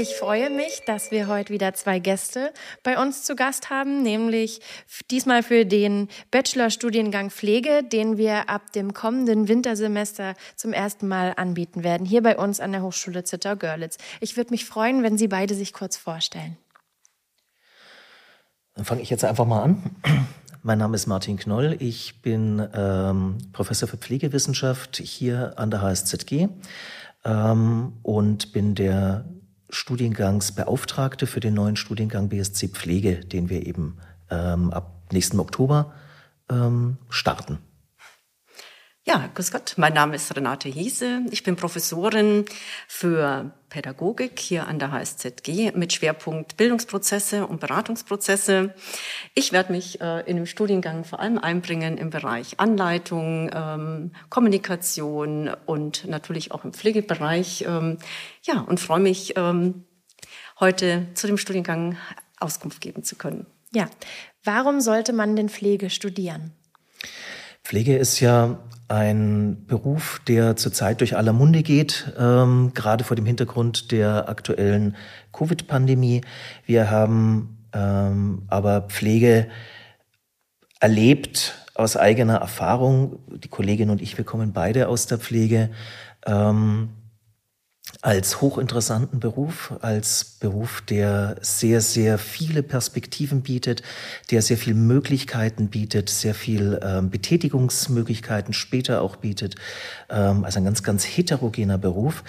Ich freue mich, dass wir heute wieder zwei Gäste bei uns zu Gast haben, nämlich diesmal für den Bachelorstudiengang Pflege, den wir ab dem kommenden Wintersemester zum ersten Mal anbieten werden, hier bei uns an der Hochschule Zittau-Görlitz. Ich würde mich freuen, wenn Sie beide sich kurz vorstellen. Dann fange ich jetzt einfach mal an. Mein Name ist Martin Knoll. Ich bin ähm, Professor für Pflegewissenschaft hier an der HSZG ähm, und bin der Studiengangsbeauftragte für den neuen Studiengang BSC Pflege, den wir eben ähm, ab nächsten Oktober ähm, starten. Ja, grüß Gott. Mein Name ist Renate Hiese. Ich bin Professorin für Pädagogik hier an der HSZG mit Schwerpunkt Bildungsprozesse und Beratungsprozesse. Ich werde mich äh, in dem Studiengang vor allem einbringen im Bereich Anleitung, ähm, Kommunikation und natürlich auch im Pflegebereich. Ähm, ja, und freue mich, ähm, heute zu dem Studiengang Auskunft geben zu können. Ja, warum sollte man denn Pflege studieren? Pflege ist ja ein Beruf, der zurzeit durch aller Munde geht, ähm, gerade vor dem Hintergrund der aktuellen Covid-Pandemie. Wir haben ähm, aber Pflege erlebt aus eigener Erfahrung. Die Kollegin und ich, wir kommen beide aus der Pflege. Ähm, als hochinteressanten Beruf, als Beruf, der sehr, sehr viele Perspektiven bietet, der sehr viele Möglichkeiten bietet, sehr viel ähm, Betätigungsmöglichkeiten später auch bietet. Ähm, also ein ganz, ganz heterogener Beruf.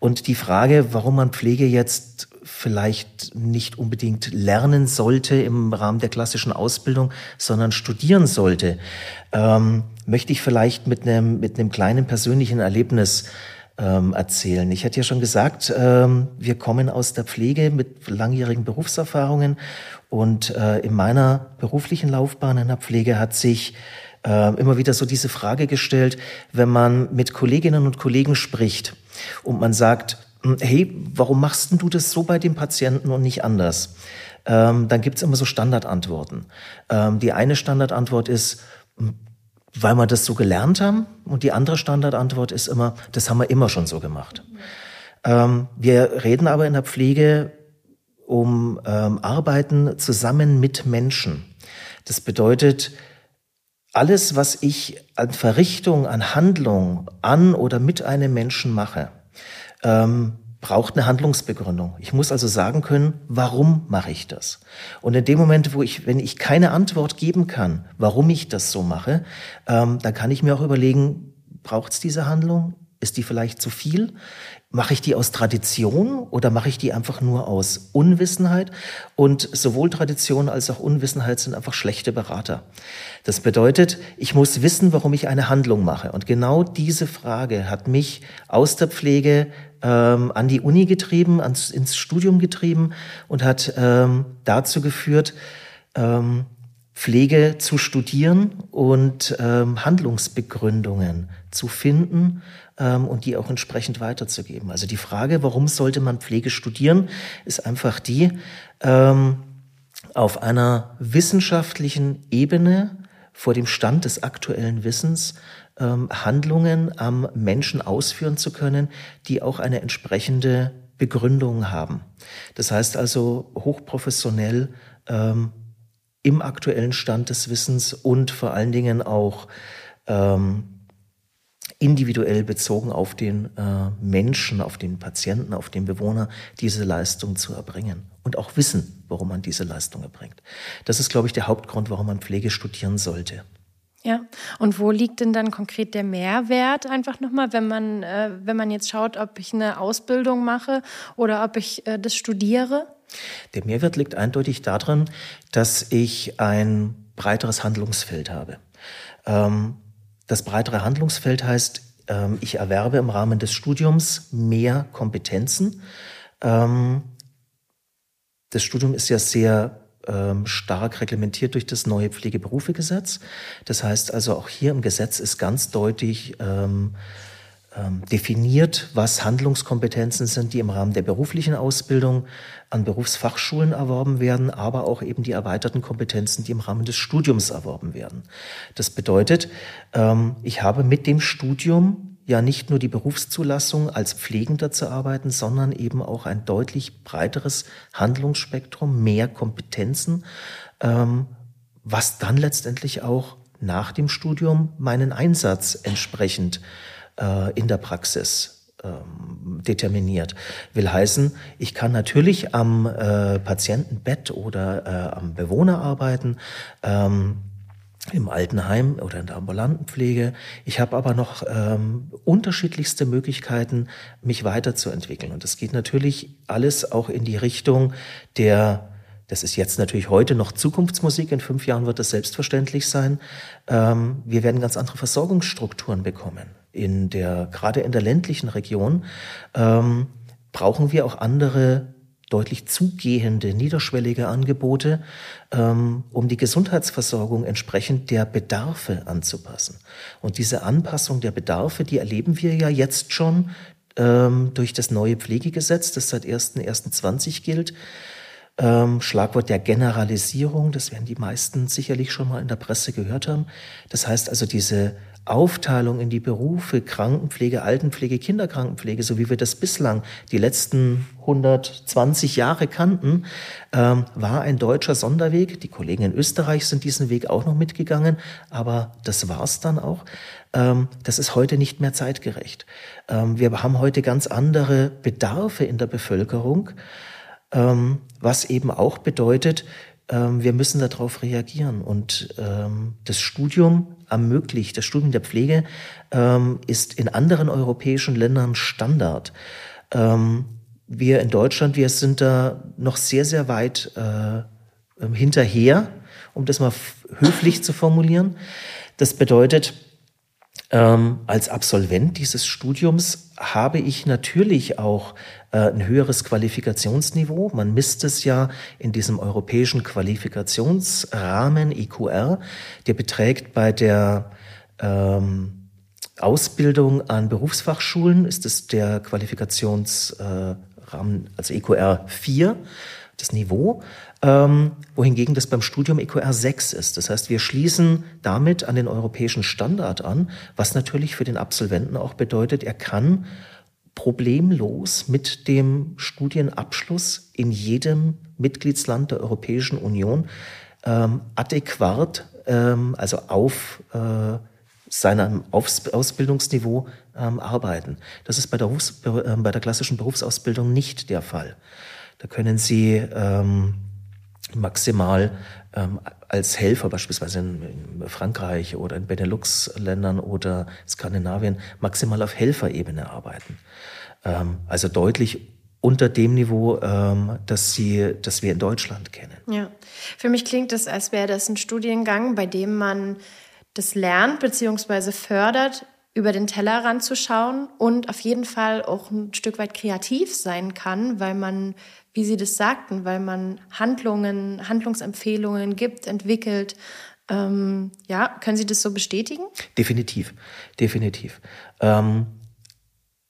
Und die Frage, warum man Pflege jetzt vielleicht nicht unbedingt lernen sollte im Rahmen der klassischen Ausbildung, sondern studieren sollte, ähm, möchte ich vielleicht mit einem, mit einem kleinen persönlichen Erlebnis ähm, erzählen. Ich hatte ja schon gesagt, ähm, wir kommen aus der Pflege mit langjährigen Berufserfahrungen und äh, in meiner beruflichen Laufbahn in der Pflege hat sich äh, immer wieder so diese Frage gestellt, wenn man mit Kolleginnen und Kollegen spricht und man sagt, hm, hey, warum machst du das so bei dem Patienten und nicht anders? Ähm, dann gibt's immer so Standardantworten. Ähm, die eine Standardantwort ist, hm, weil wir das so gelernt haben. Und die andere Standardantwort ist immer, das haben wir immer schon so gemacht. Ähm, wir reden aber in der Pflege um ähm, Arbeiten zusammen mit Menschen. Das bedeutet, alles, was ich an Verrichtung, an Handlung an oder mit einem Menschen mache, ähm, braucht eine Handlungsbegründung. Ich muss also sagen können, warum mache ich das? Und in dem Moment, wo ich, wenn ich keine Antwort geben kann, warum ich das so mache, ähm, dann kann ich mir auch überlegen, braucht es diese Handlung? Ist die vielleicht zu viel? Mache ich die aus Tradition oder mache ich die einfach nur aus Unwissenheit? Und sowohl Tradition als auch Unwissenheit sind einfach schlechte Berater. Das bedeutet, ich muss wissen, warum ich eine Handlung mache. Und genau diese Frage hat mich aus der Pflege ähm, an die Uni getrieben, ans, ins Studium getrieben und hat ähm, dazu geführt, ähm, Pflege zu studieren und ähm, Handlungsbegründungen zu finden ähm, und die auch entsprechend weiterzugeben. Also die Frage, warum sollte man Pflege studieren, ist einfach die, ähm, auf einer wissenschaftlichen Ebene vor dem Stand des aktuellen Wissens ähm, Handlungen am Menschen ausführen zu können, die auch eine entsprechende Begründung haben. Das heißt also hochprofessionell ähm, im aktuellen Stand des Wissens und vor allen Dingen auch ähm, individuell bezogen auf den äh, Menschen, auf den Patienten, auf den Bewohner, diese Leistung zu erbringen und auch wissen, warum man diese Leistung erbringt. Das ist, glaube ich, der Hauptgrund, warum man Pflege studieren sollte. Ja, und wo liegt denn dann konkret der Mehrwert einfach nochmal, wenn man, äh, wenn man jetzt schaut, ob ich eine Ausbildung mache oder ob ich äh, das studiere? Der Mehrwert liegt eindeutig darin, dass ich ein breiteres Handlungsfeld habe. Ähm, das breitere Handlungsfeld heißt, ähm, ich erwerbe im Rahmen des Studiums mehr Kompetenzen. Ähm, das Studium ist ja sehr ähm, stark reglementiert durch das neue Pflegeberufegesetz. Das heißt also, auch hier im Gesetz ist ganz deutlich definiert, was Handlungskompetenzen sind, die im Rahmen der beruflichen Ausbildung an Berufsfachschulen erworben werden, aber auch eben die erweiterten Kompetenzen, die im Rahmen des Studiums erworben werden. Das bedeutet, ähm, ich habe mit dem Studium ja nicht nur die Berufszulassung als Pflegender zu arbeiten, sondern eben auch ein deutlich breiteres Handlungsspektrum, mehr Kompetenzen, ähm, was dann letztendlich auch nach dem Studium meinen Einsatz entsprechend äh, in der Praxis ähm, determiniert. Will heißen, ich kann natürlich am äh, Patientenbett oder äh, am Bewohner arbeiten. Ähm, im Altenheim oder in der ambulanten Pflege. Ich habe aber noch ähm, unterschiedlichste Möglichkeiten, mich weiterzuentwickeln. Und das geht natürlich alles auch in die Richtung der, das ist jetzt natürlich heute noch Zukunftsmusik, in fünf Jahren wird das selbstverständlich sein. Ähm, wir werden ganz andere Versorgungsstrukturen bekommen. In der, gerade in der ländlichen Region ähm, brauchen wir auch andere deutlich zugehende, niederschwellige Angebote, ähm, um die Gesundheitsversorgung entsprechend der Bedarfe anzupassen. Und diese Anpassung der Bedarfe, die erleben wir ja jetzt schon ähm, durch das neue Pflegegesetz, das seit 1.1.20 gilt. Ähm, Schlagwort der Generalisierung, das werden die meisten sicherlich schon mal in der Presse gehört haben. Das heißt also diese Aufteilung in die Berufe Krankenpflege, Altenpflege, Kinderkrankenpflege, so wie wir das bislang die letzten 120 Jahre kannten, ähm, war ein deutscher Sonderweg. Die Kollegen in Österreich sind diesen Weg auch noch mitgegangen, aber das war's dann auch. Ähm, das ist heute nicht mehr zeitgerecht. Ähm, wir haben heute ganz andere Bedarfe in der Bevölkerung, ähm, was eben auch bedeutet, ähm, wir müssen darauf reagieren. Und ähm, das Studium ermöglicht, das Studium der Pflege ähm, ist in anderen europäischen Ländern Standard. Ähm, wir in Deutschland, wir sind da noch sehr, sehr weit äh, hinterher, um das mal höflich zu formulieren. Das bedeutet, ähm, als Absolvent dieses Studiums habe ich natürlich auch äh, ein höheres Qualifikationsniveau. Man misst es ja in diesem europäischen Qualifikationsrahmen IQR. Der beträgt bei der ähm, Ausbildung an Berufsfachschulen ist es der Qualifikationsrahmen, äh, also EQR 4, das Niveau ähm, wohingegen das beim Studium EQR 6 ist. Das heißt, wir schließen damit an den europäischen Standard an, was natürlich für den Absolventen auch bedeutet, er kann problemlos mit dem Studienabschluss in jedem Mitgliedsland der Europäischen Union ähm, adäquat, ähm, also auf äh, seinem Ausbildungsniveau ähm, arbeiten. Das ist bei der, äh, bei der klassischen Berufsausbildung nicht der Fall. Da können Sie ähm, maximal ähm, als Helfer beispielsweise in, in Frankreich oder in Benelux-Ländern oder Skandinavien maximal auf Helferebene arbeiten. Ähm, also deutlich unter dem Niveau, ähm, das, sie, das wir in Deutschland kennen. Ja, für mich klingt es, als wäre das ein Studiengang, bei dem man das lernt bzw. fördert, über den Teller ranzuschauen und auf jeden Fall auch ein Stück weit kreativ sein kann, weil man wie Sie das sagten, weil man Handlungen, Handlungsempfehlungen gibt, entwickelt. Ähm, ja, können Sie das so bestätigen? Definitiv, definitiv. Ähm,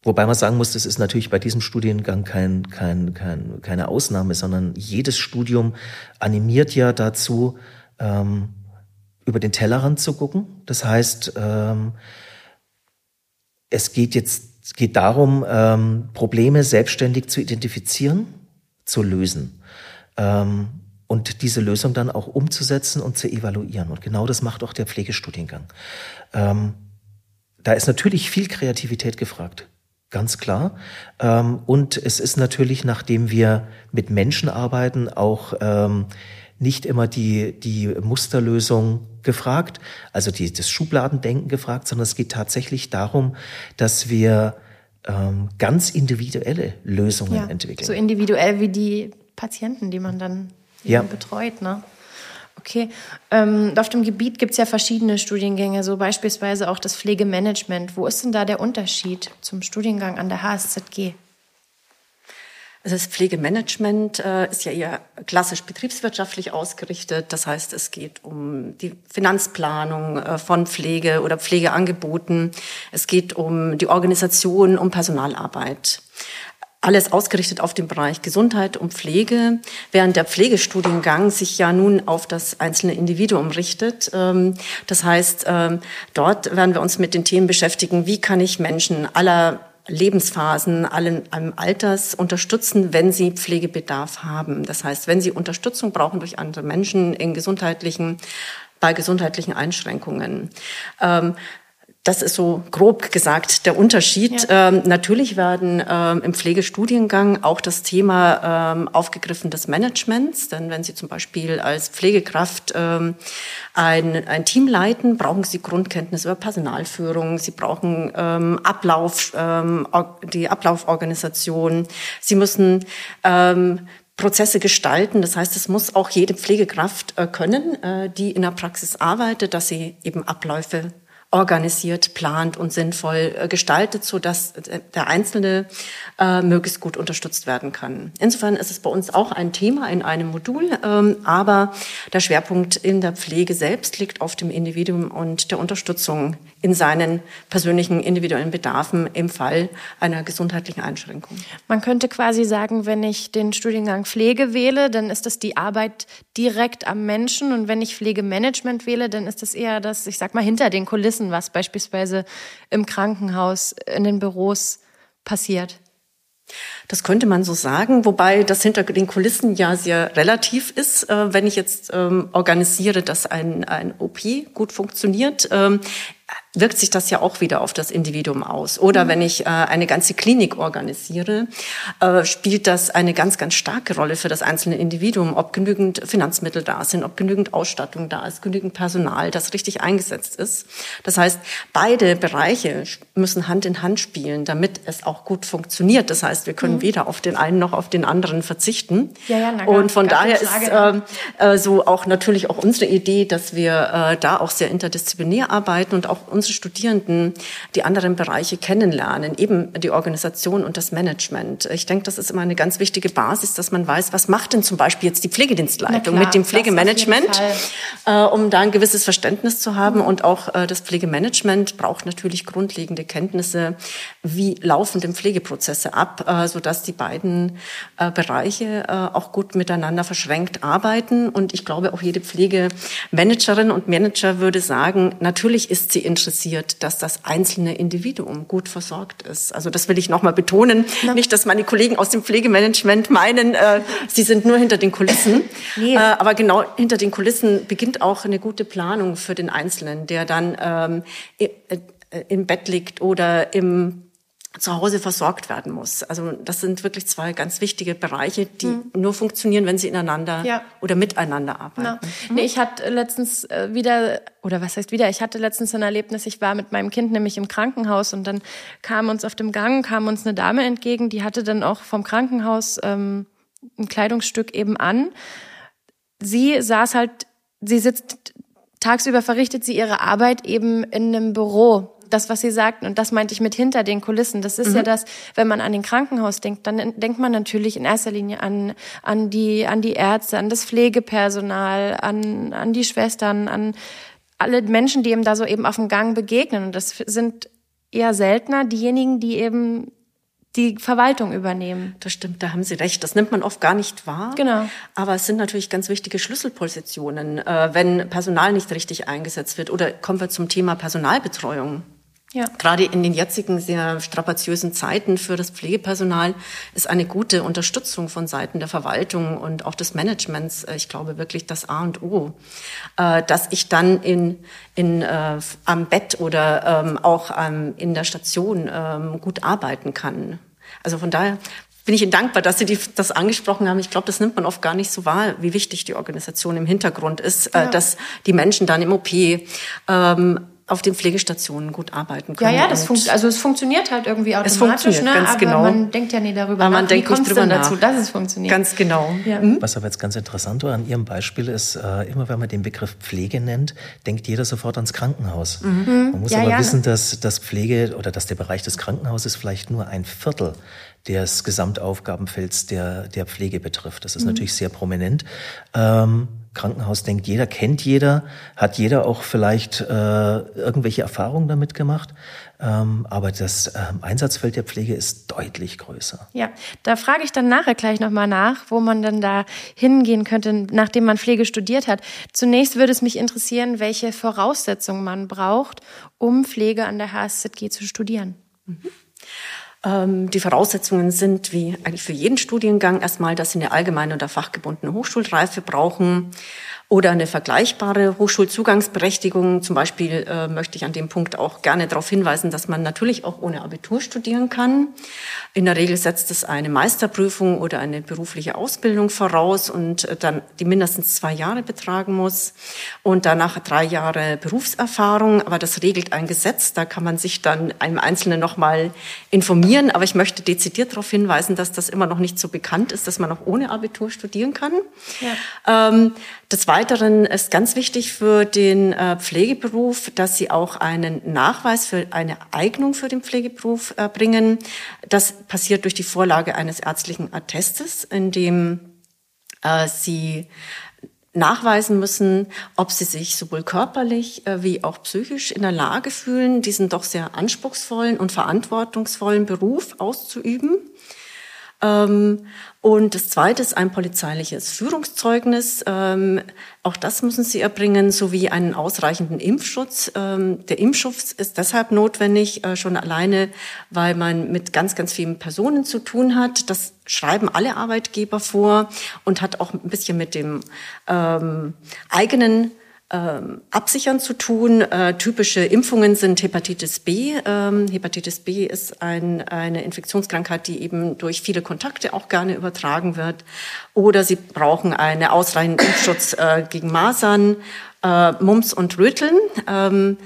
wobei man sagen muss, das ist natürlich bei diesem Studiengang kein, kein, kein, keine Ausnahme, sondern jedes Studium animiert ja dazu, ähm, über den Tellerrand zu gucken. Das heißt, ähm, es geht jetzt es geht darum, ähm, Probleme selbstständig zu identifizieren zu lösen. Ähm, und diese Lösung dann auch umzusetzen und zu evaluieren. Und genau das macht auch der Pflegestudiengang. Ähm, da ist natürlich viel Kreativität gefragt, ganz klar. Ähm, und es ist natürlich, nachdem wir mit Menschen arbeiten, auch ähm, nicht immer die, die Musterlösung gefragt, also die, das Schubladendenken gefragt, sondern es geht tatsächlich darum, dass wir ähm, ganz individuelle Lösungen ja, entwickeln. So individuell wie die Patienten, die man dann ja. betreut. Ne? Okay. Ähm, auf dem Gebiet gibt es ja verschiedene Studiengänge, so beispielsweise auch das Pflegemanagement. Wo ist denn da der Unterschied zum Studiengang an der HSZG? Also das Pflegemanagement äh, ist ja eher klassisch betriebswirtschaftlich ausgerichtet. Das heißt, es geht um die Finanzplanung äh, von Pflege oder Pflegeangeboten. Es geht um die Organisation, um Personalarbeit alles ausgerichtet auf den Bereich Gesundheit und Pflege, während der Pflegestudiengang sich ja nun auf das einzelne Individuum richtet. Ähm, das heißt, ähm, dort werden wir uns mit den Themen beschäftigen, wie kann ich Menschen aller Lebensphasen, allen Alters unterstützen, wenn sie Pflegebedarf haben. Das heißt, wenn sie Unterstützung brauchen durch andere Menschen in gesundheitlichen bei gesundheitlichen Einschränkungen. Ähm, das ist so grob gesagt der Unterschied. Ja. Ähm, natürlich werden ähm, im Pflegestudiengang auch das Thema ähm, aufgegriffen des Managements. Denn wenn Sie zum Beispiel als Pflegekraft ähm, ein, ein Team leiten, brauchen Sie Grundkenntnisse über Personalführung. Sie brauchen ähm, Ablauf, ähm, die Ablauforganisation. Sie müssen Prozesse gestalten. Das heißt, es muss auch jede Pflegekraft äh, können, äh, die in der Praxis arbeitet, dass sie eben Abläufe organisiert, plant und sinnvoll äh, gestaltet, so dass der Einzelne äh, möglichst gut unterstützt werden kann. Insofern ist es bei uns auch ein Thema in einem Modul, ähm, aber der Schwerpunkt in der Pflege selbst liegt auf dem Individuum und der Unterstützung in seinen persönlichen individuellen Bedarfen im Fall einer gesundheitlichen Einschränkung. Man könnte quasi sagen, wenn ich den Studiengang Pflege wähle, dann ist das die Arbeit direkt am Menschen und wenn ich Pflegemanagement wähle, dann ist das eher das, ich sag mal, hinter den Kulissen was beispielsweise im Krankenhaus, in den Büros passiert. Das könnte man so sagen, wobei das hinter den Kulissen ja sehr relativ ist. Äh, wenn ich jetzt ähm, organisiere, dass ein, ein OP gut funktioniert, ähm, wirkt sich das ja auch wieder auf das Individuum aus. Oder mhm. wenn ich äh, eine ganze Klinik organisiere, äh, spielt das eine ganz, ganz starke Rolle für das einzelne Individuum, ob genügend Finanzmittel da sind, ob genügend Ausstattung da ist, genügend Personal, das richtig eingesetzt ist. Das heißt, beide Bereiche müssen Hand in Hand spielen, damit es auch gut funktioniert. Das heißt, wir können mhm. weder auf den einen noch auf den anderen verzichten. Ja, ja, na, Und von daher ist ähm, äh, so auch natürlich auch unsere Idee, dass wir äh, da auch sehr interdisziplinär arbeiten und auch unsere Studierenden die anderen Bereiche kennenlernen, eben die Organisation und das Management. Ich denke, das ist immer eine ganz wichtige Basis, dass man weiß, was macht denn zum Beispiel jetzt die Pflegedienstleitung klar, mit dem Pflegemanagement, äh, um da ein gewisses Verständnis zu haben. Mhm. Und auch äh, das Pflegemanagement braucht natürlich grundlegende Kenntnisse, wie laufen denn Pflegeprozesse ab, äh, sodass die beiden äh, Bereiche auch gut miteinander verschränkt arbeiten. Und ich glaube, auch jede Pflegemanagerin und Manager würde sagen, natürlich ist sie interessiert, dass das einzelne Individuum gut versorgt ist. Also das will ich nochmal betonen. Ja. Nicht, dass meine Kollegen aus dem Pflegemanagement meinen, äh, sie sind nur hinter den Kulissen. Nee. Äh, aber genau hinter den Kulissen beginnt auch eine gute Planung für den Einzelnen, der dann ähm, im Bett liegt oder im zu Hause versorgt werden muss. Also das sind wirklich zwei ganz wichtige Bereiche, die mhm. nur funktionieren, wenn sie ineinander ja. oder miteinander arbeiten. Mhm. Nee, ich hatte letztens äh, wieder, oder was heißt wieder, ich hatte letztens ein Erlebnis, ich war mit meinem Kind nämlich im Krankenhaus und dann kam uns auf dem Gang, kam uns eine Dame entgegen, die hatte dann auch vom Krankenhaus ähm, ein Kleidungsstück eben an. Sie saß halt, sie sitzt tagsüber verrichtet sie ihre Arbeit eben in einem Büro das, was Sie sagten, und das meinte ich mit hinter den Kulissen, das ist mhm. ja das, wenn man an den Krankenhaus denkt, dann denkt man natürlich in erster Linie an, an, die, an die Ärzte, an das Pflegepersonal, an, an die Schwestern, an alle Menschen, die eben da so eben auf dem Gang begegnen. Und das sind eher seltener diejenigen, die eben die Verwaltung übernehmen. Das stimmt, da haben Sie recht. Das nimmt man oft gar nicht wahr. Genau. Aber es sind natürlich ganz wichtige Schlüsselpositionen, äh, wenn Personal nicht richtig eingesetzt wird. Oder kommen wir zum Thema Personalbetreuung. Ja. Gerade in den jetzigen sehr strapaziösen Zeiten für das Pflegepersonal ist eine gute Unterstützung von Seiten der Verwaltung und auch des Managements, äh, ich glaube wirklich das A und O, äh, dass ich dann in, in, äh, am Bett oder ähm, auch ähm, in der Station ähm, gut arbeiten kann. Also von daher bin ich Ihnen dankbar, dass Sie die, das angesprochen haben. Ich glaube, das nimmt man oft gar nicht so wahr, wie wichtig die Organisation im Hintergrund ist, ja. dass die Menschen dann im OP ähm, auf den Pflegestationen gut arbeiten können. Ja, ja, das funkt, also es funktioniert halt irgendwie automatisch, ne? aber genau. man denkt ja nie darüber aber man nach. Denkt Wie kommt es denn dazu, dass es funktioniert? Ganz genau. Ja. Mhm. Was aber jetzt ganz interessant war an Ihrem Beispiel ist, äh, immer wenn man den Begriff Pflege nennt, denkt jeder sofort ans Krankenhaus. Mhm. Man muss ja, aber ja, wissen, dass das Pflege oder dass der Bereich des Krankenhauses vielleicht nur ein Viertel des Gesamtaufgabenfelds der, der Pflege betrifft. Das ist mhm. natürlich sehr prominent. Ähm, Krankenhaus denkt jeder, kennt jeder, hat jeder auch vielleicht äh, irgendwelche Erfahrungen damit gemacht. Ähm, aber das ähm, Einsatzfeld der Pflege ist deutlich größer. Ja, da frage ich dann nachher gleich nochmal nach, wo man dann da hingehen könnte, nachdem man Pflege studiert hat. Zunächst würde es mich interessieren, welche Voraussetzungen man braucht, um Pflege an der HSZG zu studieren. Mhm. Ähm, die Voraussetzungen sind wie eigentlich für jeden Studiengang erstmal, dass Sie eine allgemeine oder fachgebundene Hochschulreife brauchen oder eine vergleichbare Hochschulzugangsberechtigung. Zum Beispiel äh, möchte ich an dem Punkt auch gerne darauf hinweisen, dass man natürlich auch ohne Abitur studieren kann. In der Regel setzt es eine Meisterprüfung oder eine berufliche Ausbildung voraus und äh, dann die mindestens zwei Jahre betragen muss und danach drei Jahre Berufserfahrung. Aber das regelt ein Gesetz. Da kann man sich dann einem Einzelnen nochmal informieren. Aber ich möchte dezidiert darauf hinweisen, dass das immer noch nicht so bekannt ist, dass man auch ohne Abitur studieren kann. Ja. Ähm, des Weiteren ist ganz wichtig für den äh, Pflegeberuf, dass Sie auch einen Nachweis für eine Eignung für den Pflegeberuf äh, bringen. Das passiert durch die Vorlage eines ärztlichen Attestes, in dem äh, Sie nachweisen müssen, ob sie sich sowohl körperlich wie auch psychisch in der Lage fühlen, diesen doch sehr anspruchsvollen und verantwortungsvollen Beruf auszuüben. Ähm, und das zweite ist ein polizeiliches Führungszeugnis. Ähm, auch das müssen Sie erbringen, sowie einen ausreichenden Impfschutz. Ähm, der Impfschutz ist deshalb notwendig, äh, schon alleine, weil man mit ganz, ganz vielen Personen zu tun hat. Das schreiben alle Arbeitgeber vor und hat auch ein bisschen mit dem eigenen absichern zu tun. Äh, typische Impfungen sind Hepatitis B. Ähm, Hepatitis B ist ein, eine Infektionskrankheit, die eben durch viele Kontakte auch gerne übertragen wird. Oder Sie brauchen einen ausreichenden Impfschutz äh, gegen Masern, äh, Mumps und Röteln. Ähm,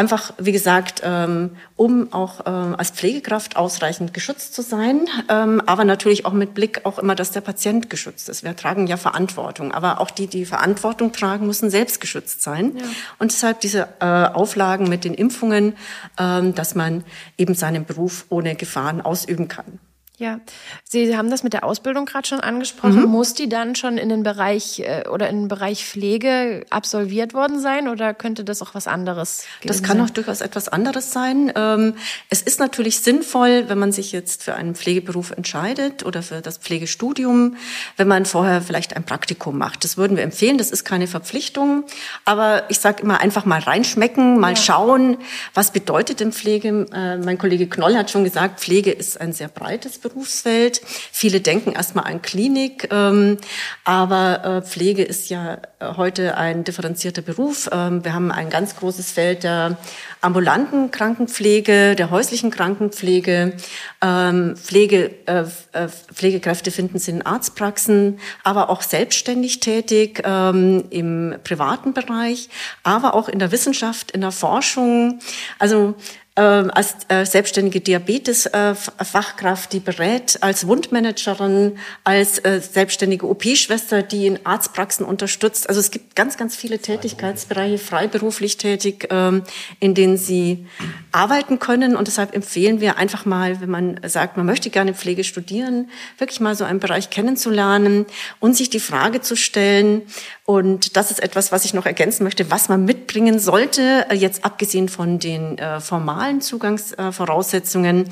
Einfach, wie gesagt, ähm, um auch ähm, als Pflegekraft ausreichend geschützt zu sein, ähm, aber natürlich auch mit Blick auch immer, dass der Patient geschützt ist. Wir tragen ja Verantwortung, aber auch die, die Verantwortung tragen, müssen selbst geschützt sein. Ja. Und deshalb diese äh, Auflagen mit den Impfungen, dass man eben seinen Beruf ohne Gefahren ausüben kann. Ja, Sie haben das mit der Ausbildung gerade schon angesprochen. Mhm. Muss die dann schon in den Bereich äh, oder in den Bereich Pflege absolviert worden sein oder könnte das auch was anderes? Das kann sein? auch durchaus etwas anderes sein. Ähm, es ist natürlich sinnvoll, wenn man sich jetzt für einen Pflegeberuf entscheidet oder für das Pflegestudium, wenn man vorher vielleicht ein Praktikum macht. Das würden wir empfehlen. Das ist keine Verpflichtung, aber ich sage immer einfach mal reinschmecken, mal ja. schauen, was bedeutet denn Pflege. Äh, mein Kollege Knoll hat schon gesagt, Pflege ist ein sehr breites Beruf. Berufsfeld. Viele denken erstmal an Klinik, ähm, aber äh, Pflege ist ja äh, heute ein differenzierter Beruf. Ähm, wir haben ein ganz großes Feld der ambulanten Krankenpflege, der häuslichen Krankenpflege. Ähm, Pflege, äh, äh Pflegekräfte finden Sie in Arztpraxen, aber auch selbstständig tätig ähm, im privaten Bereich, aber auch in der Wissenschaft, in der Forschung. Also als äh, selbstständige Diabetes-Fachkraft, die berät, als Wundmanagerin, als äh, selbstständige OP-Schwester, die in Arztpraxen unterstützt. Also es gibt ganz, ganz viele Tätigkeitsbereiche, freiberuflich tätig, ähm, in denen sie arbeiten können. Und deshalb empfehlen wir einfach mal, wenn man sagt, man möchte gerne Pflege studieren, wirklich mal so einen Bereich kennenzulernen und sich die Frage zu stellen, und das ist etwas, was ich noch ergänzen möchte, was man mitbringen sollte, äh, jetzt abgesehen von den äh, formalen Zugangsvoraussetzungen.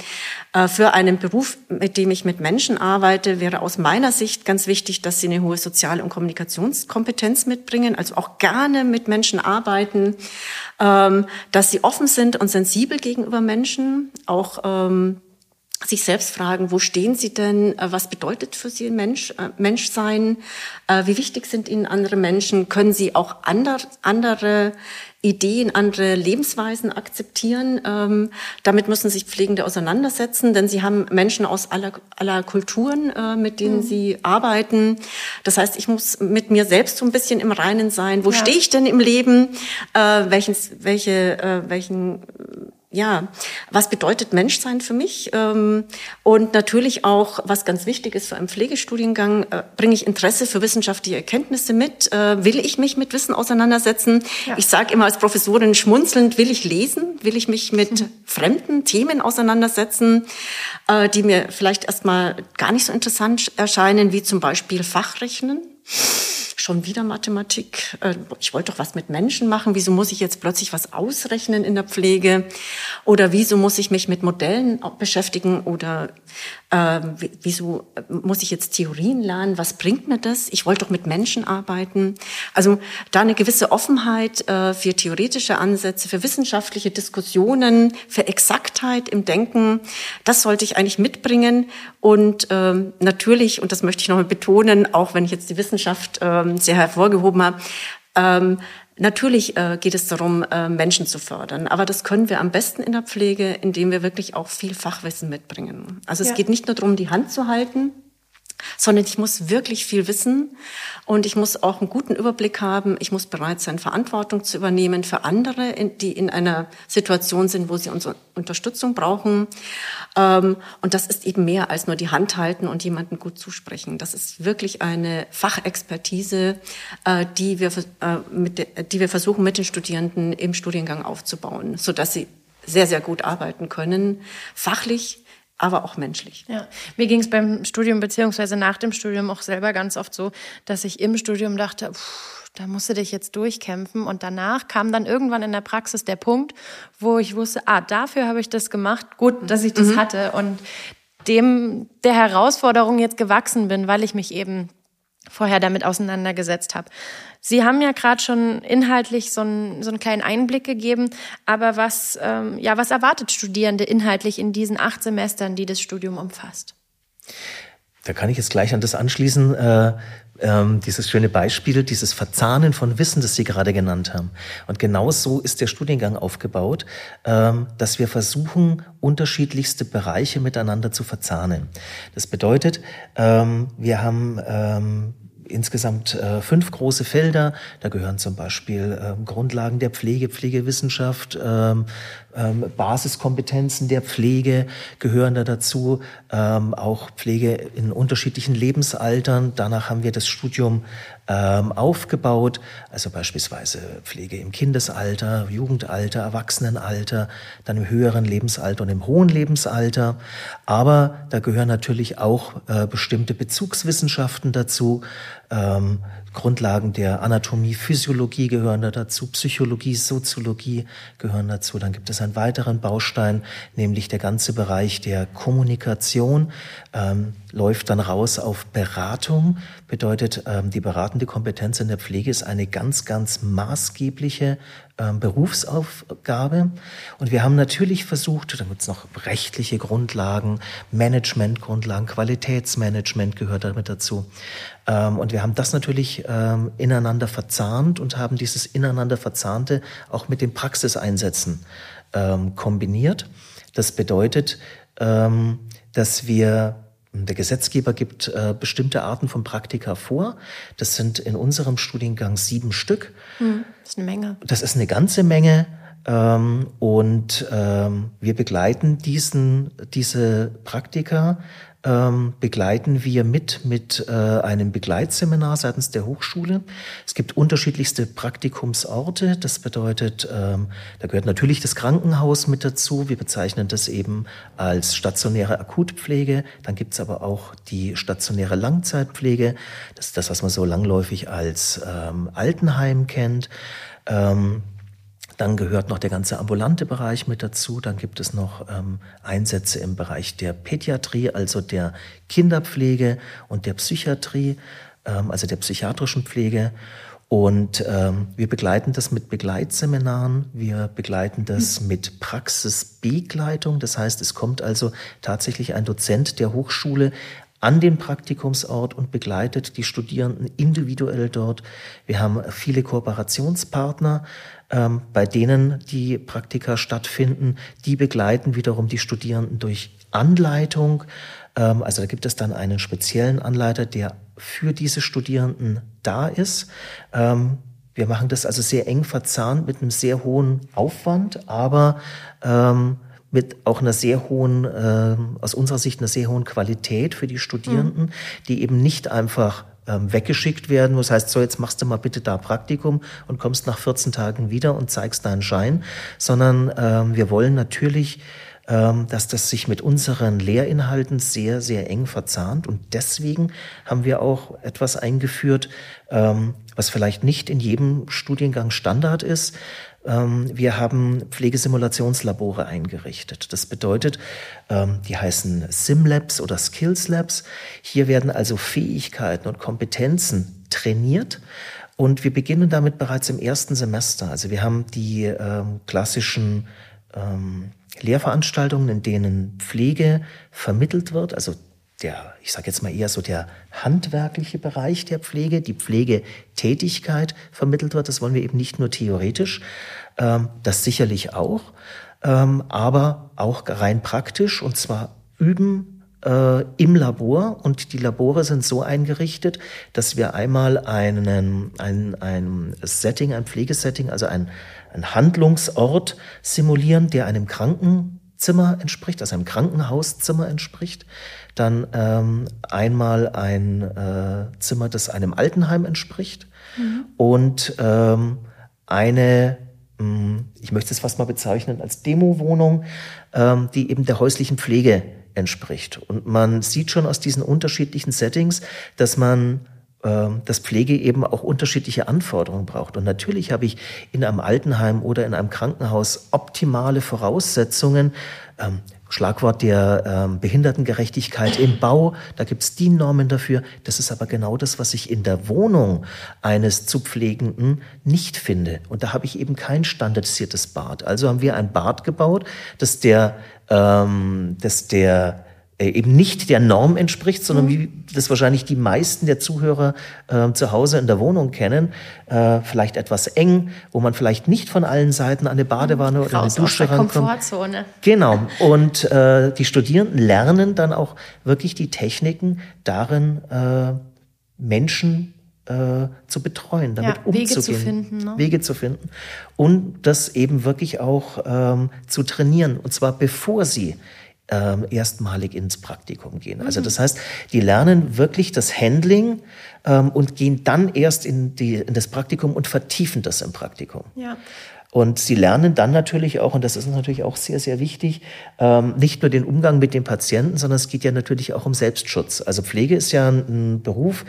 Äh, für einen Beruf, mit dem ich mit Menschen arbeite, wäre aus meiner Sicht ganz wichtig, dass sie eine hohe Sozial- und Kommunikationskompetenz mitbringen, also auch gerne mit Menschen arbeiten, ähm, dass sie offen sind und sensibel gegenüber Menschen, auch ähm, sich selbst fragen, wo stehen sie denn? Äh, was bedeutet für sie Mensch, äh, Menschsein? Äh, wie wichtig sind ihnen andere Menschen? Können sie auch andere, andere Ideen, andere Lebensweisen akzeptieren? Ähm, damit müssen sich Pflegende auseinandersetzen, denn sie haben Menschen aus aller, aller Kulturen, mit denen mhm. sie arbeiten. Das heißt, ich muss mit mir selbst so ein bisschen im Reinen sein. Wo ja. stehe ich denn im Leben? Welchen, welche, welchen ja, was bedeutet Menschsein für mich? Ähm, und natürlich auch, was ganz wichtig ist für einen Pflegestudiengang, äh, bringe ich Interesse für wissenschaftliche Erkenntnisse mit? Äh, will ich mich mit Wissen auseinandersetzen? Ja. Ich sage immer als Professorin schmunzelnd, will ich lesen? Will ich mich mit mhm. fremden Themen auseinandersetzen, äh, die mir vielleicht erstmal gar nicht so interessant erscheinen, wie zum Beispiel Fachrechnen? Schon wieder Mathematik. Äh, ich wollte doch was mit Menschen machen. Wieso muss ich jetzt plötzlich was ausrechnen in der Pflege? Oder wieso muss ich mich mit Modellen beschäftigen? Oder äh, wieso muss ich jetzt Theorien lernen? Was bringt mir das? Ich wollte doch mit Menschen arbeiten. Also da eine gewisse Offenheit äh, für theoretische Ansätze, für wissenschaftliche Diskussionen, für Exaktheit im Denken, das sollte ich eigentlich mitbringen. Und äh, natürlich, und das möchte ich nochmal betonen, auch wenn ich jetzt die Wissenschaft äh, sehr hervorgehoben habe, ähm, Natürlich äh, geht es darum, äh, Menschen zu fördern, aber das können wir am besten in der Pflege, indem wir wirklich auch viel Fachwissen mitbringen. Also es ja. geht nicht nur darum, die Hand zu halten, sondern ich muss wirklich viel wissen und ich muss auch einen guten Überblick haben. Ich muss bereit sein, Verantwortung zu übernehmen für andere, die in einer Situation sind, wo sie unsere Unterstützung brauchen. Ähm, und das ist eben mehr als nur die Hand halten und jemanden gut zusprechen. Das ist wirklich eine Fachexpertise, äh, die wir, äh, mit, die wir versuchen, mit den Studierenden im Studiengang aufzubauen, sodass sie sehr, sehr gut arbeiten können, fachlich, aber auch menschlich. Ja, mir ging es beim Studium beziehungsweise nach dem Studium auch selber ganz oft so, dass ich im Studium dachte, pff, da musst du dich jetzt durchkämpfen. Und danach kam dann irgendwann in der Praxis der Punkt, wo ich wusste, ah, dafür habe ich das gemacht. Gut, dass ich das mhm. hatte und dem der Herausforderung jetzt gewachsen bin, weil ich mich eben vorher damit auseinandergesetzt habe. Sie haben ja gerade schon inhaltlich so einen, so einen kleinen Einblick gegeben, aber was, ähm, ja, was erwartet Studierende inhaltlich in diesen acht Semestern, die das Studium umfasst? Da kann ich jetzt gleich an das anschließen, äh, ähm, dieses schöne Beispiel, dieses Verzahnen von Wissen, das Sie gerade genannt haben. Und genau so ist der Studiengang aufgebaut, ähm, dass wir versuchen, unterschiedlichste Bereiche miteinander zu verzahnen. Das bedeutet, ähm, wir haben ähm, insgesamt äh, fünf große Felder. Da gehören zum Beispiel äh, Grundlagen der Pflege, Pflegewissenschaft, ähm, ähm, Basiskompetenzen der Pflege gehören da dazu, ähm, auch Pflege in unterschiedlichen Lebensaltern. Danach haben wir das Studium ähm, aufgebaut, also beispielsweise Pflege im Kindesalter, Jugendalter, Erwachsenenalter, dann im höheren Lebensalter und im hohen Lebensalter. Aber da gehören natürlich auch äh, bestimmte Bezugswissenschaften dazu. Ähm, Grundlagen der Anatomie, Physiologie gehören da dazu, Psychologie, Soziologie gehören dazu. Dann gibt es einen weiteren Baustein, nämlich der ganze Bereich der Kommunikation, ähm, läuft dann raus auf Beratung. Bedeutet, ähm, die beratende Kompetenz in der Pflege ist eine ganz, ganz maßgebliche Berufsaufgabe. Und wir haben natürlich versucht, da gibt es noch rechtliche Grundlagen, Managementgrundlagen, Qualitätsmanagement gehört damit dazu. Ähm, und wir haben das natürlich ähm, ineinander verzahnt und haben dieses ineinander verzahnte auch mit den Praxiseinsätzen ähm, kombiniert. Das bedeutet, ähm, dass wir der Gesetzgeber gibt äh, bestimmte Arten von Praktika vor. Das sind in unserem Studiengang sieben Stück. Hm, das ist eine Menge. Das ist eine ganze Menge. Ähm, und ähm, wir begleiten diesen, diese Praktika ähm, begleiten wir mit mit äh, einem Begleitseminar seitens der Hochschule. Es gibt unterschiedlichste Praktikumsorte. Das bedeutet, ähm, da gehört natürlich das Krankenhaus mit dazu. Wir bezeichnen das eben als stationäre Akutpflege. Dann gibt es aber auch die stationäre Langzeitpflege. Das ist das, was man so langläufig als ähm, Altenheim kennt. Ähm, dann gehört noch der ganze ambulante Bereich mit dazu. Dann gibt es noch ähm, Einsätze im Bereich der Pädiatrie, also der Kinderpflege und der Psychiatrie, ähm, also der psychiatrischen Pflege. Und ähm, wir begleiten das mit Begleitseminaren, wir begleiten das mhm. mit Praxisbegleitung. Das heißt, es kommt also tatsächlich ein Dozent der Hochschule an den Praktikumsort und begleitet die Studierenden individuell dort. Wir haben viele Kooperationspartner, ähm, bei denen die Praktika stattfinden. Die begleiten wiederum die Studierenden durch Anleitung. Ähm, also da gibt es dann einen speziellen Anleiter, der für diese Studierenden da ist. Ähm, wir machen das also sehr eng verzahnt mit einem sehr hohen Aufwand, aber ähm, mit auch einer sehr hohen, äh, aus unserer Sicht einer sehr hohen Qualität für die Studierenden, mhm. die eben nicht einfach ähm, weggeschickt werden, das heißt, so jetzt machst du mal bitte da Praktikum und kommst nach 14 Tagen wieder und zeigst deinen Schein, sondern ähm, wir wollen natürlich ähm, dass das sich mit unseren Lehrinhalten sehr, sehr eng verzahnt. Und deswegen haben wir auch etwas eingeführt, ähm, was vielleicht nicht in jedem Studiengang Standard ist. Ähm, wir haben Pflegesimulationslabore eingerichtet. Das bedeutet, die heißen SimLabs oder Skills Labs. Hier werden also Fähigkeiten und Kompetenzen trainiert. Und wir beginnen damit bereits im ersten Semester. Also wir haben die ähm, klassischen ähm, Lehrveranstaltungen, in denen Pflege vermittelt wird, also der, ich sage jetzt mal eher so der handwerkliche Bereich der Pflege, die Pflegetätigkeit vermittelt wird. Das wollen wir eben nicht nur theoretisch, ähm, das sicherlich auch, ähm, aber auch rein praktisch und zwar üben äh, im Labor und die Labore sind so eingerichtet, dass wir einmal einen, ein, ein Setting, ein Pflegesetting, also ein einen Handlungsort simulieren, der einem Krankenzimmer entspricht, also einem Krankenhauszimmer entspricht. Dann ähm, einmal ein äh, Zimmer, das einem Altenheim entspricht. Mhm. Und ähm, eine, mh, hm, ich möchte es fast mal bezeichnen als Demo-Wohnung, ähm, die eben der häuslichen Pflege entspricht. Und man sieht schon aus diesen unterschiedlichen Settings, dass man ähm, dass Pflege eben auch unterschiedliche Anforderungen braucht. Und natürlich habe ich in einem Altenheim oder in einem Krankenhaus optimale Voraussetzungen. Schlagwort der ähm, Behindertengerechtigkeit im Bau, da gibt es die Normen dafür. Das ist aber genau das, was ich in der Wohnung eines zu Pflegenden nicht finde. Und da habe ich eben kein standardisiertes Bad. Also haben wir ein Bad gebaut, das der, ähm, das der eben nicht der Norm entspricht, sondern mhm. wie das wahrscheinlich die meisten der Zuhörer äh, zu Hause in der Wohnung kennen, äh, vielleicht etwas eng, wo man vielleicht nicht von allen Seiten an eine Badewanne oder eine Dusche rankommt. Komfortzone. Genau. Und äh, die Studierenden lernen dann auch wirklich die Techniken darin, äh, Menschen äh, zu betreuen, damit ja, umzugehen, Wege zu finden, ne? Wege zu finden und das eben wirklich auch ähm, zu trainieren und zwar bevor sie ähm, erstmalig ins Praktikum gehen. Also mhm. das heißt, die lernen wirklich das Handling ähm, und gehen dann erst in, die, in das Praktikum und vertiefen das im Praktikum. Ja. Und sie lernen dann natürlich auch, und das ist natürlich auch sehr, sehr wichtig, ähm, nicht nur den Umgang mit den Patienten, sondern es geht ja natürlich auch um Selbstschutz. Also Pflege ist ja ein Beruf,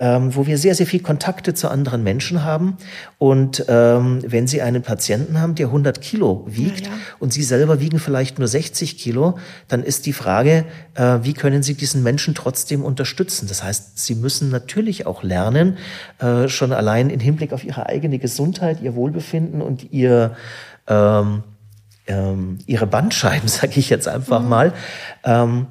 ähm, wo wir sehr, sehr viel Kontakte zu anderen Menschen haben. Und ähm, wenn Sie einen Patienten haben, der 100 Kilo wiegt ja, ja. und Sie selber wiegen vielleicht nur 60 Kilo, dann ist die Frage, äh, wie können Sie diesen Menschen trotzdem unterstützen? Das heißt, Sie müssen natürlich auch lernen, äh, schon allein im Hinblick auf Ihre eigene Gesundheit, Ihr Wohlbefinden und Ihr ähm, ähm, ihre Bandscheiben, sage ich jetzt einfach mhm. mal, ähm,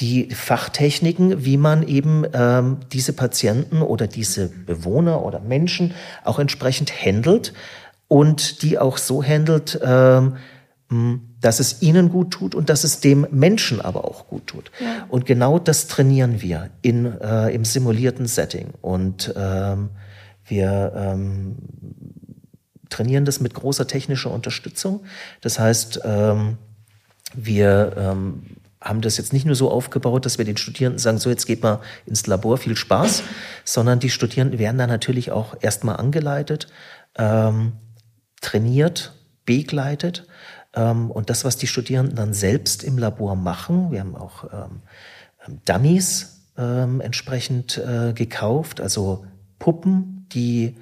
die Fachtechniken, wie man eben ähm, diese Patienten oder diese Bewohner oder Menschen auch entsprechend handelt und die auch so handelt, ähm, dass es ihnen gut tut und dass es dem Menschen aber auch gut tut. Ja. Und genau das trainieren wir in, äh, im simulierten Setting. Und ähm, wir ähm, trainieren das mit großer technischer Unterstützung. Das heißt, ähm, wir ähm, haben das jetzt nicht nur so aufgebaut, dass wir den Studierenden sagen, so jetzt geht mal ins Labor, viel Spaß, sondern die Studierenden werden da natürlich auch erstmal angeleitet, ähm, trainiert, begleitet. Ähm, und das, was die Studierenden dann selbst im Labor machen, wir haben auch ähm, ähm Dummies ähm, entsprechend äh, gekauft, also Puppen, die,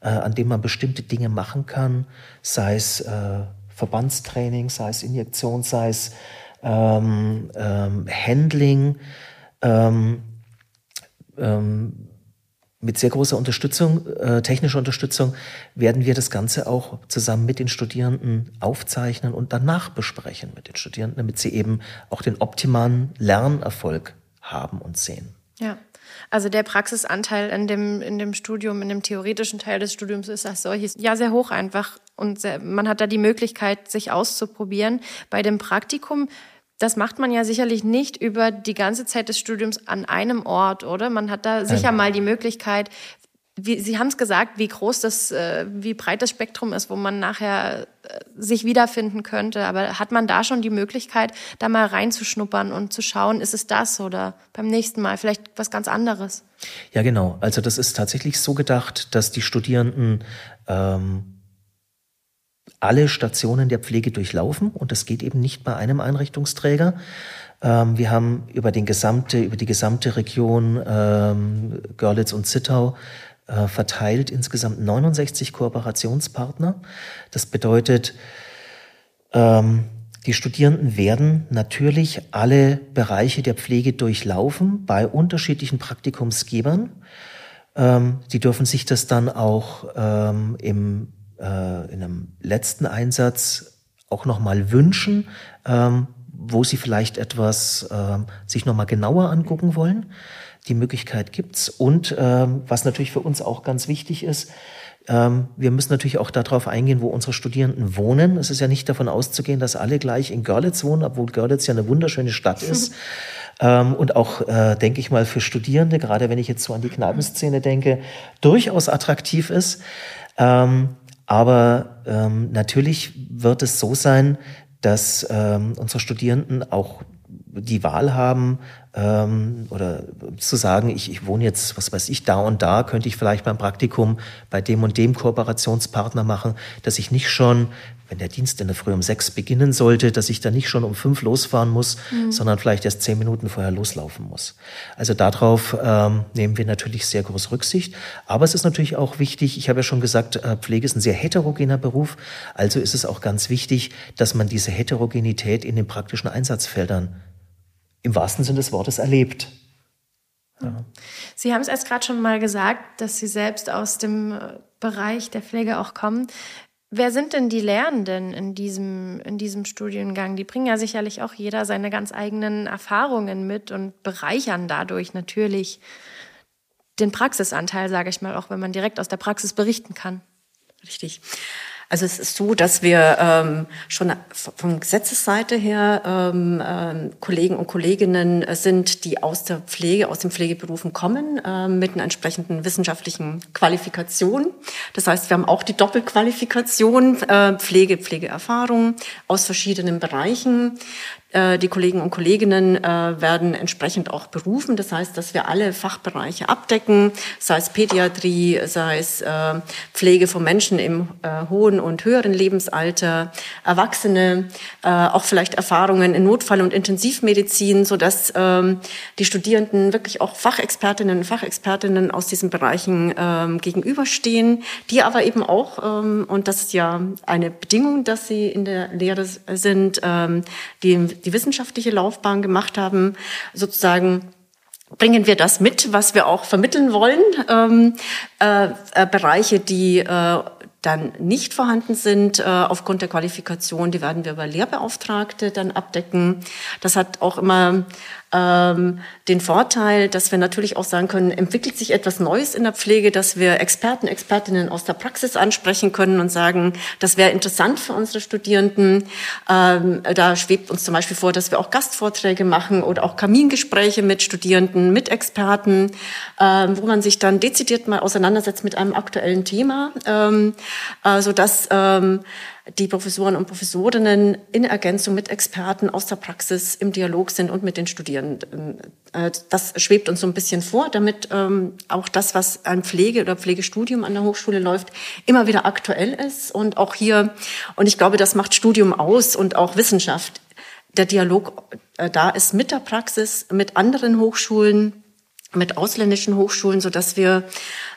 äh, an denen man bestimmte Dinge machen kann, sei es äh, Verbandstraining, sei es Injektion, sei es ähm, ähm, Handling, ähm, ähm, mit sehr großer Unterstützung, äh, technischer Unterstützung, werden wir das Ganze auch zusammen mit den Studierenden aufzeichnen und danach besprechen mit den Studierenden, damit sie eben auch den optimalen Lernerfolg haben und sehen. Ja. Also der Praxisanteil in dem, in dem Studium, in dem theoretischen Teil des Studiums ist als solches ja sehr hoch einfach und sehr, man hat da die Möglichkeit, sich auszuprobieren. Bei dem Praktikum das macht man ja sicherlich nicht über die ganze Zeit des Studiums an einem Ort, oder? Man hat da sicher mal die Möglichkeit, wie, Sie haben es gesagt, wie groß das, äh, wie breit das Spektrum ist, wo man nachher äh, sich wiederfinden könnte. Aber hat man da schon die Möglichkeit, da mal reinzuschnuppern und zu schauen, ist es das oder beim nächsten Mal vielleicht was ganz anderes? Ja, genau. Also das ist tatsächlich so gedacht, dass die Studierenden ähm, alle Stationen der Pflege durchlaufen und das geht eben nicht bei einem Einrichtungsträger. Ähm, wir haben über, den gesamte, über die gesamte Region ähm, Görlitz und Zittau äh, verteilt insgesamt 69 Kooperationspartner. Das bedeutet, ähm, die Studierenden werden natürlich alle Bereiche der Pflege durchlaufen bei unterschiedlichen Praktikumsgebern. Ähm, die dürfen sich das dann auch ähm, im äh, in einem letzten Einsatz auch nochmal wünschen, ähm, wo sie vielleicht etwas ähm, sich nochmal genauer angucken wollen. Die Möglichkeit gibt's. Und ähm, was natürlich für uns auch ganz wichtig ist, ähm, wir müssen natürlich auch darauf eingehen, wo unsere Studierenden wohnen. Es ist ja nicht davon auszugehen, dass alle gleich in Görlitz wohnen, obwohl Görlitz ja eine wunderschöne Stadt ist. ähm, und auch, äh, denke ich mal, für Studierende, gerade wenn ich jetzt so an die Knabenszene denke, durchaus attraktiv ist. Ähm, aber ähm, natürlich wird es so sein, dass ähm, unsere Studierenden auch die Wahl haben ähm, oder zu sagen, ich, ich wohne jetzt, was weiß ich, da und da, könnte ich vielleicht beim Praktikum bei dem und dem Kooperationspartner machen, dass ich nicht schon wenn der Dienst in der Früh um sechs beginnen sollte, dass ich da nicht schon um fünf losfahren muss, mhm. sondern vielleicht erst zehn Minuten vorher loslaufen muss. Also darauf ähm, nehmen wir natürlich sehr groß Rücksicht. Aber es ist natürlich auch wichtig, ich habe ja schon gesagt, äh, Pflege ist ein sehr heterogener Beruf, also ist es auch ganz wichtig, dass man diese Heterogenität in den praktischen Einsatzfeldern im wahrsten Sinne des Wortes erlebt. Ja. Sie haben es erst gerade schon mal gesagt, dass Sie selbst aus dem äh, Bereich der Pflege auch kommen. Wer sind denn die Lernenden in diesem, in diesem Studiengang? Die bringen ja sicherlich auch jeder seine ganz eigenen Erfahrungen mit und bereichern dadurch natürlich den Praxisanteil, sage ich mal, auch wenn man direkt aus der Praxis berichten kann. Richtig. Also es ist so, dass wir ähm, schon von Gesetzesseite her ähm, ähm, Kollegen und Kolleginnen sind, die aus der Pflege, aus den Pflegeberufen kommen, äh, mit einer entsprechenden wissenschaftlichen Qualifikation. Das heißt, wir haben auch die Doppelqualifikation äh, Pflege, Pflegeerfahrung aus verschiedenen Bereichen. Äh, die Kollegen und Kolleginnen äh, werden entsprechend auch berufen. Das heißt, dass wir alle Fachbereiche abdecken, sei es Pädiatrie, sei es äh, Pflege von Menschen im hohen und höheren Lebensalter, Erwachsene, auch vielleicht Erfahrungen in Notfall- und Intensivmedizin, so dass ähm, die Studierenden wirklich auch Fachexpertinnen und Fachexpertinnen aus diesen Bereichen ähm, gegenüberstehen, die aber eben auch, ähm, und das ist ja eine Bedingung, dass sie in der Lehre sind, die die wissenschaftliche Laufbahn gemacht haben, sozusagen bringen wir das mit, was wir auch vermitteln wollen. Ähm, äh, äh, Bereiche, die äh, dann nicht vorhanden sind äh, aufgrund der Qualifikation, die werden wir über Lehrbeauftragte dann abdecken. Das hat auch immer ähm, den Vorteil, dass wir natürlich auch sagen können, entwickelt sich etwas Neues in der Pflege, dass wir Experten, Expertinnen aus der Praxis ansprechen können und sagen, das wäre interessant für unsere Studierenden. Ähm, da schwebt uns zum Beispiel vor, dass wir auch Gastvorträge machen oder auch Kamingespräche mit Studierenden, mit Experten, ähm, wo man sich dann dezidiert mal auseinandersetzt mit einem aktuellen Thema, ähm, äh, so dass ähm, die Professoren und Professorinnen in Ergänzung mit Experten aus der Praxis im Dialog sind und mit den Studierenden. Äh, das schwebt uns so ein bisschen vor, damit ähm, auch das, was ein Pflege- oder Pflegestudium an der Hochschule läuft, immer wieder aktuell ist. Und auch hier, und ich glaube, das macht Studium aus und auch Wissenschaft. Der Dialog äh, da ist mit der Praxis, mit anderen Hochschulen, mit ausländischen Hochschulen, so dass wir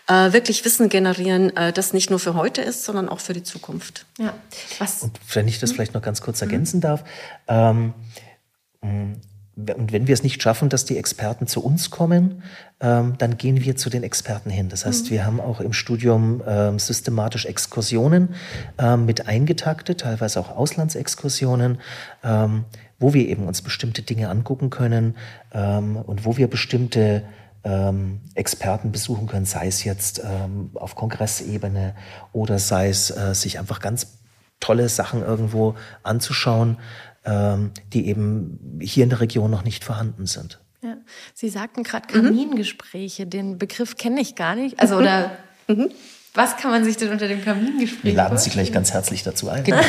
äh, wirklich Wissen generieren, äh, das nicht nur für heute ist, sondern auch für die Zukunft. Ja. Was? Und wenn ich das vielleicht noch ganz kurz ergänzen darf. Ähm, und wenn wir es nicht schaffen, dass die Experten zu uns kommen, ähm, dann gehen wir zu den Experten hin. Das heißt, mhm. wir haben auch im Studium ähm, systematisch Exkursionen ähm, mit eingetaktet, teilweise auch Auslandsexkursionen, ähm, wo wir eben uns bestimmte Dinge angucken können ähm, und wo wir bestimmte ähm, Experten besuchen können, sei es jetzt auf Kongressebene oder sei es äh, sich einfach ganz tolle Sachen irgendwo anzuschauen, ähm, die eben hier in der Region noch nicht vorhanden sind. Ja. Sie sagten gerade Kamingespräche, mhm. den Begriff kenne ich gar nicht. Also oder mhm. Was kann man sich denn unter dem Kamingespräch Wir laden Sie gleich ganz herzlich dazu ein. Genau.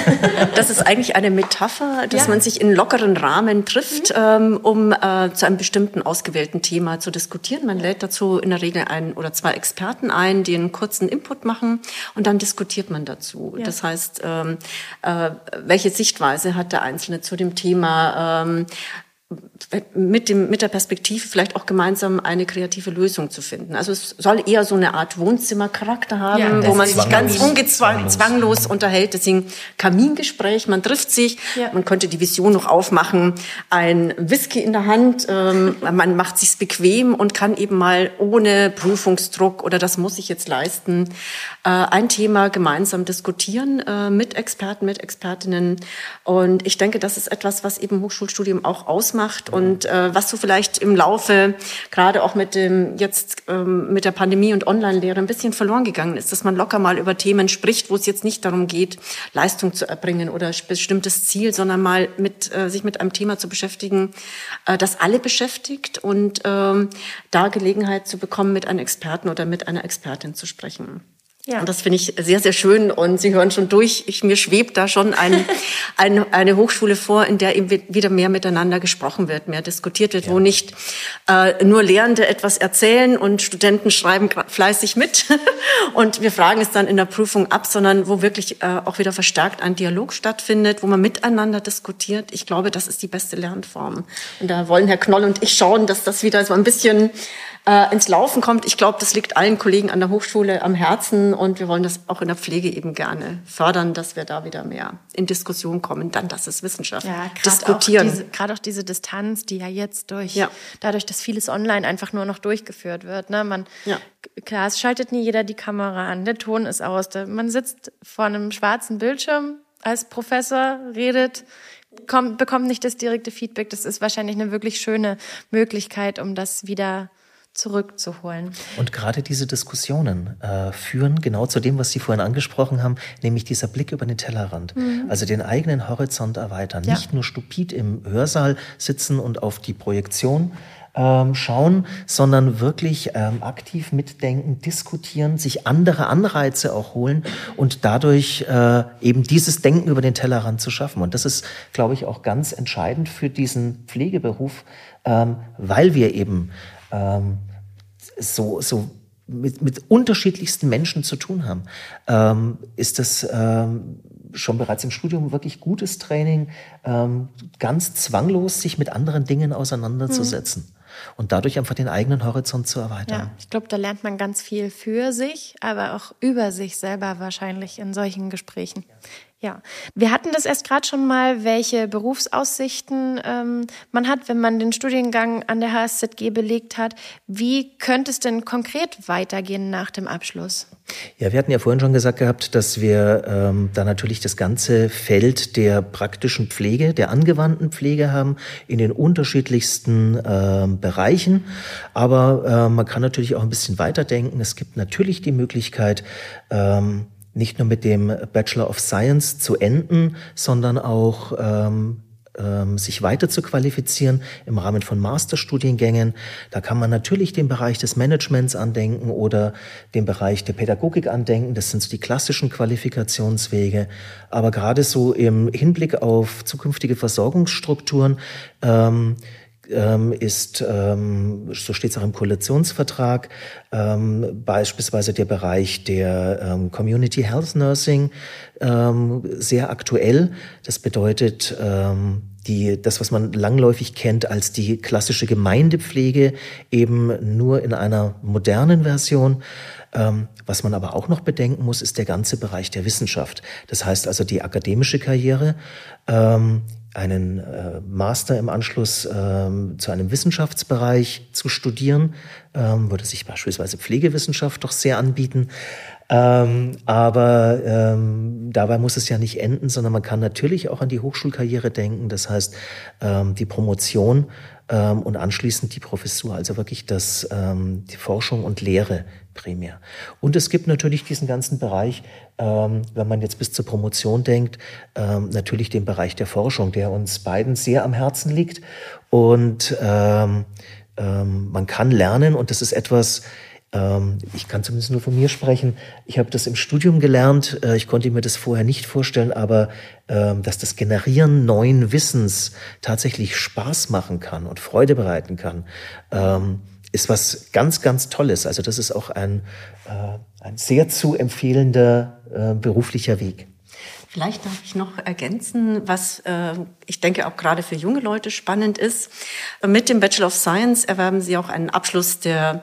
Das ist eigentlich eine Metapher, dass ja. man sich in lockeren Rahmen trifft, mhm. ähm, um äh, zu einem bestimmten ausgewählten Thema zu diskutieren. Man lädt dazu in der Regel ein oder zwei Experten ein, die einen kurzen Input machen und dann diskutiert man dazu. Ja. Das heißt, ähm, äh, welche Sichtweise hat der Einzelne zu dem Thema? Ähm, mit, dem, mit der Perspektive vielleicht auch gemeinsam eine kreative Lösung zu finden. Also es soll eher so eine Art Wohnzimmercharakter haben, ja, wo man sich ganz ungezwanglos unterhält. Deswegen Kamingespräch, man trifft sich, ja. man könnte die Vision noch aufmachen, ein Whisky in der Hand, ähm, man macht sich's bequem und kann eben mal ohne Prüfungsdruck oder das muss ich jetzt leisten, äh, ein Thema gemeinsam diskutieren äh, mit Experten, mit Expertinnen. Und ich denke, das ist etwas, was eben Hochschulstudium auch ausmacht und äh, was so vielleicht im Laufe, gerade auch mit dem jetzt ähm, mit der Pandemie und Online-Lehre ein bisschen verloren gegangen ist, dass man locker mal über Themen spricht, wo es jetzt nicht darum geht, Leistung zu erbringen oder bestimmtes Ziel, sondern mal mit äh, sich mit einem Thema zu beschäftigen, äh, das alle beschäftigt und ähm, da Gelegenheit zu bekommen, mit einem Experten oder mit einer Expertin zu sprechen. Ja. Und das finde ich sehr, sehr schön. Und Sie hören schon durch, ich, mir schwebt da schon ein, ein, eine Hochschule vor, in der eben wieder mehr miteinander gesprochen wird, mehr diskutiert wird, ja. wo nicht äh, nur Lehrende etwas erzählen und Studenten schreiben fleißig mit und wir fragen es dann in der Prüfung ab, sondern wo wirklich äh, auch wieder verstärkt ein Dialog stattfindet, wo man miteinander diskutiert. Ich glaube, das ist die beste Lernform. Und da wollen Herr Knoll und ich schauen, dass das wieder so ein bisschen äh, ins Laufen kommt. Ich glaube, das liegt allen Kollegen an der Hochschule am Herzen und wir wollen das auch in der Pflege eben gerne fördern, dass wir da wieder mehr in Diskussion kommen. Dann, das ist Wissenschaft. Ja, Diskutieren. Gerade auch diese Distanz, die ja jetzt durch, ja. dadurch, dass vieles online einfach nur noch durchgeführt wird. Ne? Man, ja. Klar, es schaltet nie jeder die Kamera an, der Ton ist aus, man sitzt vor einem schwarzen Bildschirm als Professor, redet, kommt, bekommt nicht das direkte Feedback. Das ist wahrscheinlich eine wirklich schöne Möglichkeit, um das wieder zurückzuholen. Und gerade diese Diskussionen äh, führen genau zu dem, was Sie vorhin angesprochen haben, nämlich dieser Blick über den Tellerrand. Mhm. Also den eigenen Horizont erweitern. Ja. Nicht nur stupid im Hörsaal sitzen und auf die Projektion ähm, schauen, sondern wirklich ähm, aktiv mitdenken, diskutieren, sich andere Anreize auch holen und dadurch äh, eben dieses Denken über den Tellerrand zu schaffen. Und das ist, glaube ich, auch ganz entscheidend für diesen Pflegeberuf, ähm, weil wir eben ähm, so, so mit, mit unterschiedlichsten Menschen zu tun haben, ähm, ist das ähm, schon bereits im Studium wirklich gutes Training, ähm, ganz zwanglos sich mit anderen Dingen auseinanderzusetzen. Mhm. Und dadurch einfach den eigenen Horizont zu erweitern. Ja, ich glaube, da lernt man ganz viel für sich, aber auch über sich selber wahrscheinlich in solchen Gesprächen. Ja, wir hatten das erst gerade schon mal, welche Berufsaussichten ähm, man hat, wenn man den Studiengang an der HSZG belegt hat. Wie könnte es denn konkret weitergehen nach dem Abschluss? Ja, wir hatten ja vorhin schon gesagt gehabt, dass wir ähm, da natürlich das ganze Feld der praktischen Pflege, der angewandten Pflege haben, in den unterschiedlichsten ähm, Bereichen. Aber äh, man kann natürlich auch ein bisschen weiterdenken. Es gibt natürlich die Möglichkeit, ähm, nicht nur mit dem Bachelor of Science zu enden, sondern auch ähm, ähm, sich weiter zu qualifizieren im Rahmen von Masterstudiengängen. Da kann man natürlich den Bereich des Managements andenken oder den Bereich der Pädagogik andenken. Das sind so die klassischen Qualifikationswege. Aber gerade so im Hinblick auf zukünftige Versorgungsstrukturen ähm, ist, ähm, so steht es auch im Koalitionsvertrag, ähm, beispielsweise der Bereich der ähm, Community Health Nursing ähm, sehr aktuell. Das bedeutet, ähm, die, das, was man langläufig kennt als die klassische Gemeindepflege, eben nur in einer modernen Version. Ähm, was man aber auch noch bedenken muss, ist der ganze Bereich der Wissenschaft. Das heißt also die akademische Karriere. Ähm, einen äh, Master im Anschluss ähm, zu einem Wissenschaftsbereich zu studieren, ähm, würde sich beispielsweise Pflegewissenschaft doch sehr anbieten. Ähm, aber ähm, dabei muss es ja nicht enden, sondern man kann natürlich auch an die Hochschulkarriere denken. Das heißt, ähm, die Promotion ähm, und anschließend die Professur, also wirklich das, ähm, die Forschung und Lehre primär. Und es gibt natürlich diesen ganzen Bereich, ähm, wenn man jetzt bis zur Promotion denkt, natürlich den Bereich der Forschung, der uns beiden sehr am Herzen liegt. Und man kann lernen und das ist etwas, ähm, ich kann zumindest nur von mir sprechen. Ich habe das im Studium gelernt. Äh, ich konnte mir das vorher nicht vorstellen, aber ähm, dass das Generieren neuen Wissens tatsächlich Spaß machen kann und Freude bereiten kann, ähm, ist was ganz, ganz Tolles. Also das ist auch ein, äh, ein sehr zu empfehlender äh, beruflicher Weg. Vielleicht darf ich noch ergänzen, was äh, ich denke auch gerade für junge Leute spannend ist. Mit dem Bachelor of Science erwerben Sie auch einen Abschluss der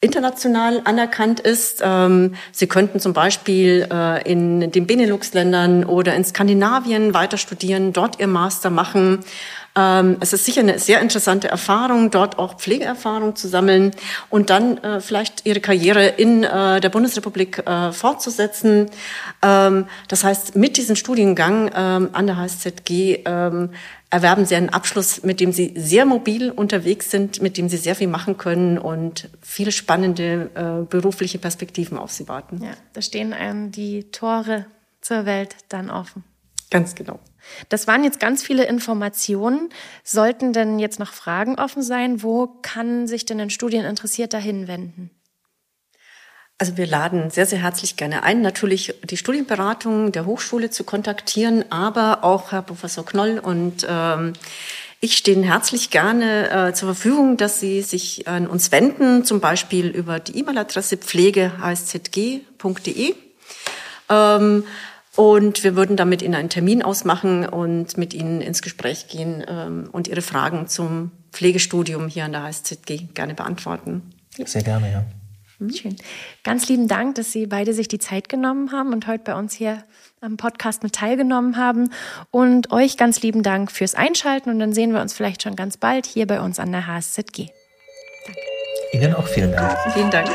international anerkannt ist. Ähm, Sie könnten zum Beispiel äh, in den Benelux-Ländern oder in Skandinavien weiter studieren, dort Ihr Master machen. Ähm, es ist sicher eine sehr interessante Erfahrung, dort auch Pflegeerfahrung zu sammeln und dann äh, vielleicht Ihre Karriere in äh, der Bundesrepublik fortzusetzen. Ähm, das heißt, mit diesem Studiengang an der HSZG erwerben Sie einen Abschluss, mit dem Sie sehr mobil unterwegs sind, mit dem Sie sehr viel machen können und viele spannende äh, berufliche Perspektiven auf Sie warten. Ja, da stehen einem die Tore zur Welt dann offen. Ganz genau. Das waren jetzt ganz viele Informationen. Sollten denn jetzt noch Fragen offen sein, wo kann sich denn ein Studieninteressierter hinwenden? Also wir laden sehr, sehr herzlich gerne ein, natürlich die Studienberatung der Hochschule zu kontaktieren, aber auch Herr Professor Knoll und ähm, ich stehen herzlich gerne äh, zur Verfügung, dass Sie sich an uns wenden, zum Beispiel über die E-Mail-Adresse pflege.hszg.de. Ähm, und wir würden damit Ihnen einen Termin ausmachen und mit Ihnen ins Gespräch gehen ähm, und Ihre Fragen zum Pflegestudium hier an der HSZG gerne beantworten. Sehr gerne, ja. Mhm. Schön. Ganz lieben Dank, dass Sie beide sich die Zeit genommen haben und heute bei uns hier am Podcast mit teilgenommen haben. Und euch ganz lieben Dank fürs Einschalten und dann sehen wir uns vielleicht schon ganz bald hier bei uns an der HSZG. Danke. Ihnen auch vielen Dank. Vielen Dank.